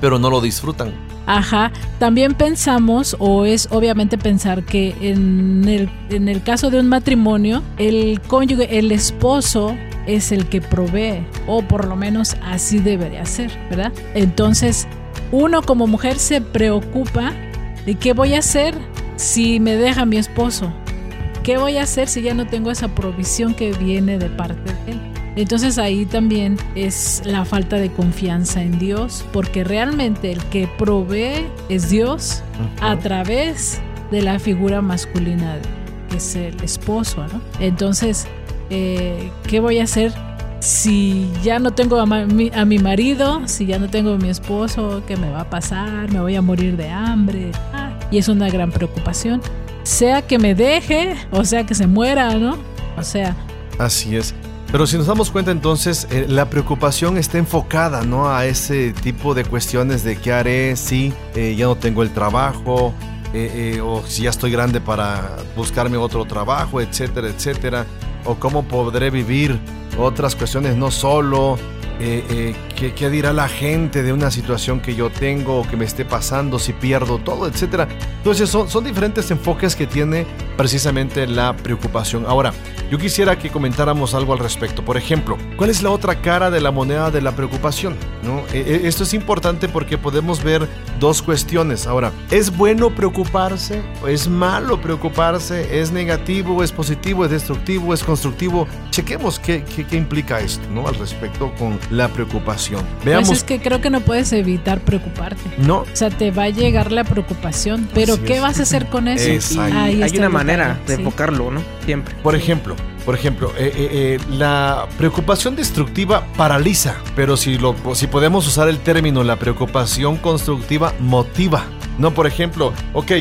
pero no lo disfrutan. Ajá, también pensamos, o es obviamente pensar que en el, en el caso de un matrimonio, el cónyuge, el esposo es el que provee, o por lo menos así debería ser, ¿verdad? Entonces, uno como mujer se preocupa de qué voy a hacer si me deja mi esposo, qué voy a hacer si ya no tengo esa provisión que viene de parte de él. Entonces ahí también es la falta de confianza en Dios, porque realmente el que provee es Dios a través de la figura masculina que es el esposo, ¿no? Entonces, eh, ¿qué voy a hacer si ya no tengo a, mi, a mi marido, si ya no tengo a mi esposo? ¿Qué me va a pasar? ¿Me voy a morir de hambre? Ah, y es una gran preocupación. Sea que me deje, o sea que se muera, ¿no? O sea, Así es. Pero si nos damos cuenta entonces, eh, la preocupación está enfocada ¿no? a ese tipo de cuestiones de qué haré si eh, ya no tengo el trabajo, eh, o si ya estoy grande para buscarme otro trabajo, etcétera, etcétera, o cómo podré vivir otras cuestiones no solo, ¿qué, qué dirá la gente de una situación que yo tengo o que me esté pasando, si pierdo todo, etcétera. Entonces son, son diferentes enfoques que tiene precisamente la preocupación. Ahora, yo quisiera que comentáramos algo al respecto. Por ejemplo, ¿cuál es la otra cara de la moneda de la preocupación? ¿No? Eh, eh, esto es importante porque podemos ver dos cuestiones. Ahora, ¿es bueno preocuparse? ¿Es malo preocuparse? ¿Es negativo? ¿Es positivo? ¿Es destructivo? ¿Es constructivo? Chequemos qué, qué, qué implica esto ¿no? al respecto con la preocupación. Veamos. pues es que creo que no puedes evitar preocuparte. No, O sea, te va a llegar la preocupación, pero Así ¿qué es. vas a hacer con eso? Exacto. Ahí Hay una manera de sí. enfocarlo, ¿no? Siempre. Por ejemplo, por ejemplo, eh, eh, eh, la preocupación destructiva paraliza, pero si, lo, si podemos usar el término la preocupación constructiva motiva. No, por ejemplo, ok,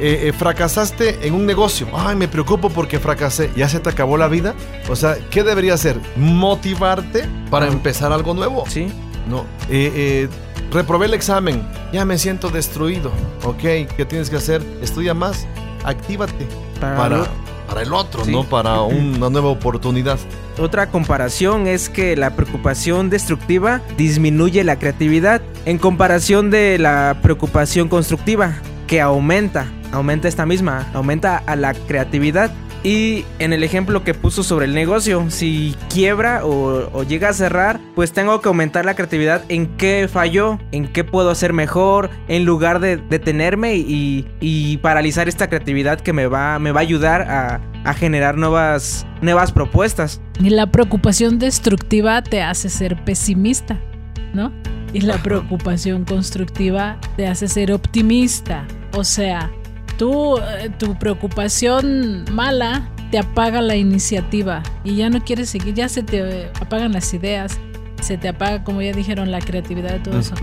eh, eh, fracasaste en un negocio. Ay, me preocupo porque fracasé. ¿Ya se te acabó la vida? O sea, ¿qué debería hacer? Motivarte para empezar algo nuevo. Sí. No, eh, reprobé el examen, ya me siento destruido. Ok, ¿qué tienes que hacer? Estudia más, actívate Para para, el otro, Sí. ¿no? Para una nueva oportunidad. Otra comparación es que la preocupación destructiva disminuye la creatividad en comparación de la preocupación constructiva que aumenta, aumenta esta misma, aumenta a la creatividad. Y en el ejemplo que puso sobre el negocio, si quiebra o, llega a cerrar, pues tengo que aumentar la creatividad en qué falló, en qué puedo hacer mejor, en lugar de detenerme y, y paralizar esta creatividad que me va, me va a ayudar a, a generar nuevas, nuevas propuestas. Y la preocupación destructiva te hace ser pesimista, ¿no? Y la preocupación constructiva te hace ser optimista. O sea, tú, eh, tu preocupación mala te apaga la iniciativa y ya no quieres seguir, ya se te apagan las ideas, se te apaga, como ya dijeron, la creatividad y todo eso.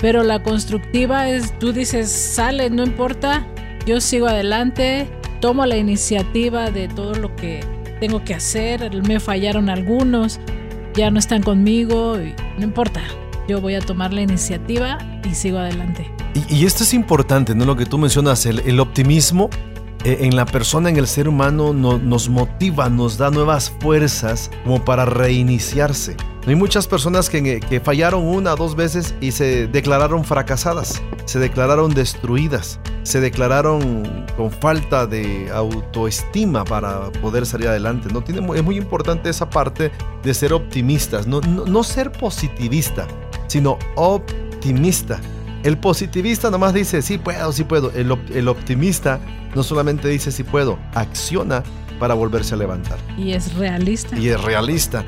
Pero la constructiva es, tú dices, sale, no importa, yo sigo adelante, tomo la iniciativa de todo lo que tengo que hacer, me fallaron algunos, ya no están conmigo, y no importa, yo voy a tomar la iniciativa y sigo adelante. Y, y esto es importante, ¿no? Lo que tú mencionas, el, el optimismo eh, en la persona, en el ser humano, no- nos motiva, nos da nuevas fuerzas como para reiniciarse. Hay muchas personas que, que fallaron una o dos veces y se declararon fracasadas, se declararon destruidas, se declararon con falta de autoestima para poder salir adelante. ¿no? Tiene, es muy importante esa parte de ser optimistas, no, no, no ser positivista, sino optimista. El positivista nomás dice, sí puedo, sí puedo. El, op- el optimista no solamente dice sí puedo, acciona para volverse a levantar. Y es realista. Y es realista.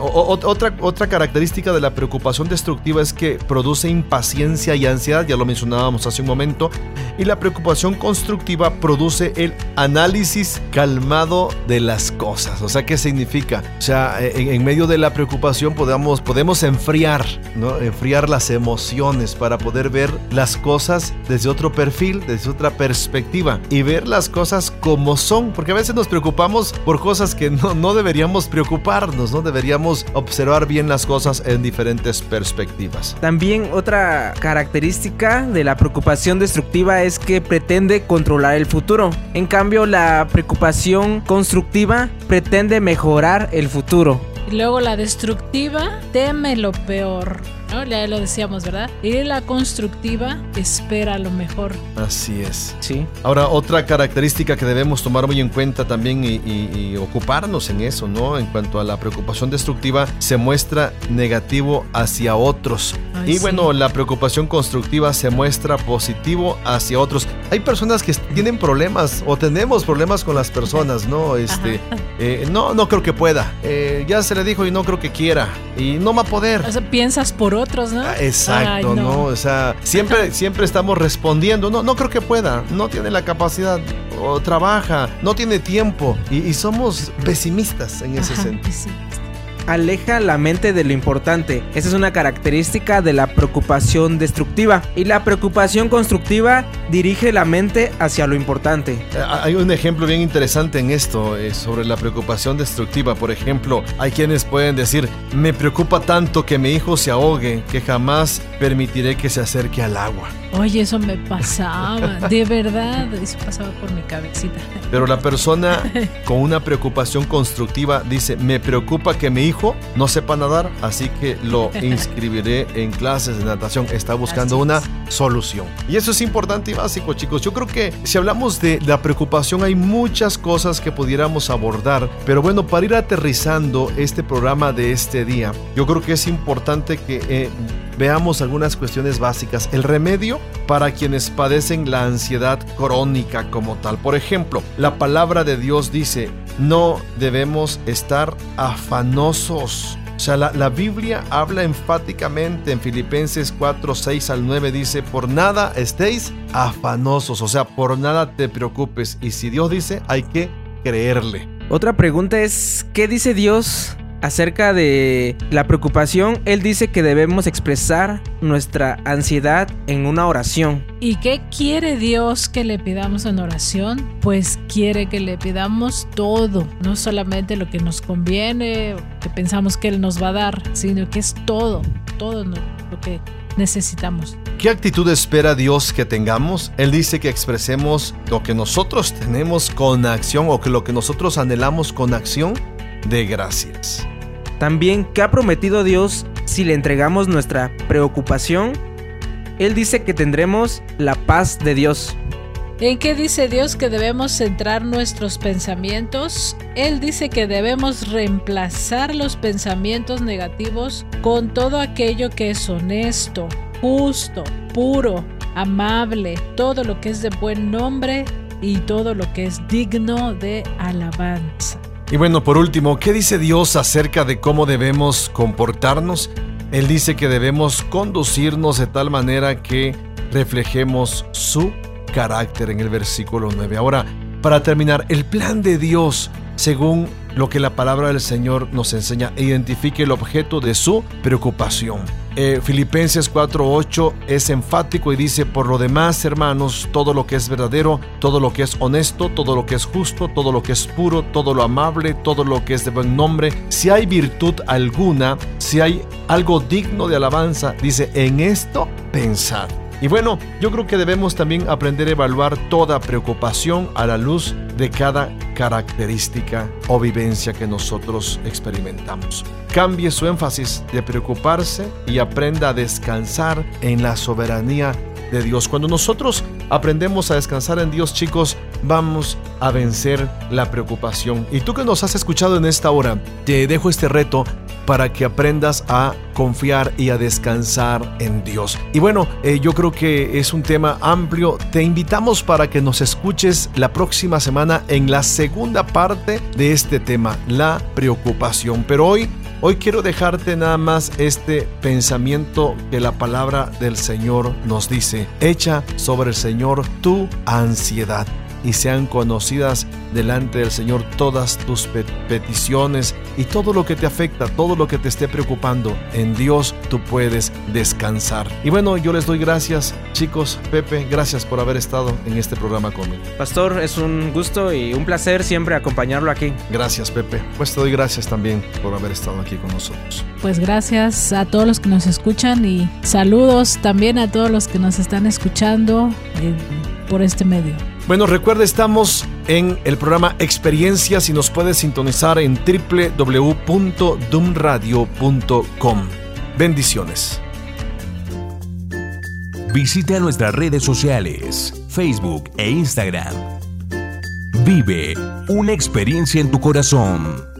Otra, otra característica de la preocupación destructiva es que produce impaciencia y ansiedad, ya lo mencionábamos hace un momento, y la preocupación constructiva produce el análisis calmado de las cosas. O sea, ¿qué significa? O sea, en, medio de la preocupación podemos, podemos enfriar, ¿no? Enfriar las emociones para poder ver las cosas desde otro perfil, desde otra perspectiva y ver las cosas como son, porque a veces nos preocupamos por cosas que no, no deberíamos preocuparnos, no deberíamos observar bien las cosas en diferentes perspectivas. También otra característica de la preocupación destructiva es que pretende controlar el futuro. En cambio, la preocupación constructiva pretende mejorar el futuro. Y luego la destructiva teme lo peor. Ya lo decíamos, ¿verdad? Y la constructiva espera lo mejor. Así es. Sí. Ahora, otra característica que debemos tomar muy en cuenta también y, ocuparnos en eso, ¿no? En cuanto a la preocupación destructiva, se muestra negativo hacia otros. y bueno, la preocupación constructiva se muestra positivo hacia otros. Hay personas que tienen problemas o tenemos problemas con las personas, ¿no? Este, eh, no, no creo que pueda. Eh, ya se le dijo y no creo que quiera. Y no va a poder. O sea, piensas por otros, ¿no? Ah, exacto, no. O sea, siempre, siempre estamos respondiendo, no, no creo que pueda, no tiene la capacidad, o trabaja, no tiene tiempo, y, somos pesimistas en ese sentido aleja la mente de lo importante. Esa es una característica de la preocupación destructiva. Y la preocupación constructiva dirige la mente hacia lo importante. Eh, hay un ejemplo bien interesante en esto, eh, sobre la preocupación destructiva. Por ejemplo, hay quienes pueden decir, me preocupa tanto que mi hijo se ahogue que jamás permitiré que se acerque al agua. Oye, eso me pasaba, de verdad, eso pasaba por mi cabecita. Pero la persona con una preocupación constructiva dice, me preocupa que mi hijo no sepa nadar, así que lo inscribiré en clases de natación. Está buscando una solución. Y eso es importante y básico, chicos. Yo creo que si hablamos de la preocupación hay muchas cosas que pudiéramos abordar, pero bueno, para ir aterrizando este programa de este día, yo creo que es importante que eh, veamos algunas cuestiones básicas. El remedio para quienes padecen la ansiedad crónica como tal. Por ejemplo, la palabra de Dios dice, no debemos estar afanosos. O sea, la, la, Biblia habla enfáticamente en Filipenses 4, 6 al 9, dice, por nada estéis afanosos, o sea, por nada te preocupes. Y si Dios dice, hay que creerle. Otra pregunta es, ¿qué dice Dios acerca de la preocupación, él dice que debemos expresar nuestra ansiedad en una oración. ¿Y qué quiere Dios que le pidamos en oración? Pues quiere que le pidamos todo, no solamente lo que nos conviene, que pensamos que Él nos va a dar, sino que es todo, todo lo que necesitamos. ¿Qué actitud espera Dios que tengamos? Él dice que expresemos lo que nosotros tenemos con acción o que lo que nosotros anhelamos con acción de gracias. También, ¿qué ha prometido Dios si le entregamos nuestra preocupación? Él dice que tendremos la paz de Dios. ¿En qué dice Dios que debemos centrar nuestros pensamientos? Él dice que debemos reemplazar los pensamientos negativos con todo aquello que es honesto, justo, puro, amable, todo lo que es de buen nombre y todo lo que es digno de alabanza. Y bueno, por último, ¿qué dice Dios acerca de cómo debemos comportarnos? Él dice que debemos conducirnos de tal manera que reflejemos su carácter en el versículo 9. Ahora, para terminar, el plan de Dios, según lo que la palabra del Señor nos enseña, identifique el objeto de su preocupación. Eh, Filipenses 4:8 es enfático y dice, por lo demás, hermanos, todo lo que es verdadero, todo lo que es honesto, todo lo que es justo, todo lo que es puro, todo lo amable, todo lo que es de buen nombre, si hay virtud alguna, si hay algo digno de alabanza, dice, en esto pensad. Y bueno, yo creo que debemos también aprender a evaluar toda preocupación a la luz de cada característica o vivencia que nosotros experimentamos. Cambie su énfasis de preocuparse y aprenda a descansar en la soberanía de Dios. Cuando nosotros aprendemos a descansar en Dios, chicos, vamos a vencer la preocupación. Y tú que nos has escuchado en esta hora, te dejo este reto para que aprendas a confiar y a descansar en Dios. Y bueno, eh, yo creo que es un tema amplio. Te invitamos para que nos escuches la próxima semana en la segunda parte de este tema, la preocupación. Pero hoy Hoy quiero dejarte nada más este pensamiento que la palabra del Señor nos dice. Echa sobre el Señor tu ansiedad y sean conocidas delante del Señor todas tus peticiones y todo lo que te afecta, todo lo que te esté preocupando. En Dios tú puedes descansar. Y bueno, yo les doy gracias, chicos. Pepe, gracias por haber estado en este programa conmigo. Pastor, es un gusto y un placer siempre acompañarlo aquí. Gracias, Pepe. Pues te doy gracias también por haber estado aquí con nosotros. Pues gracias a todos los que nos escuchan y saludos también a todos los que nos están escuchando eh, por este medio. Bueno, recuerda, estamos en el programa Experiencias y nos puedes sintonizar en www.dumradio.com. Bendiciones. Visita nuestras redes sociales, Facebook e Instagram. Vive una experiencia en tu corazón.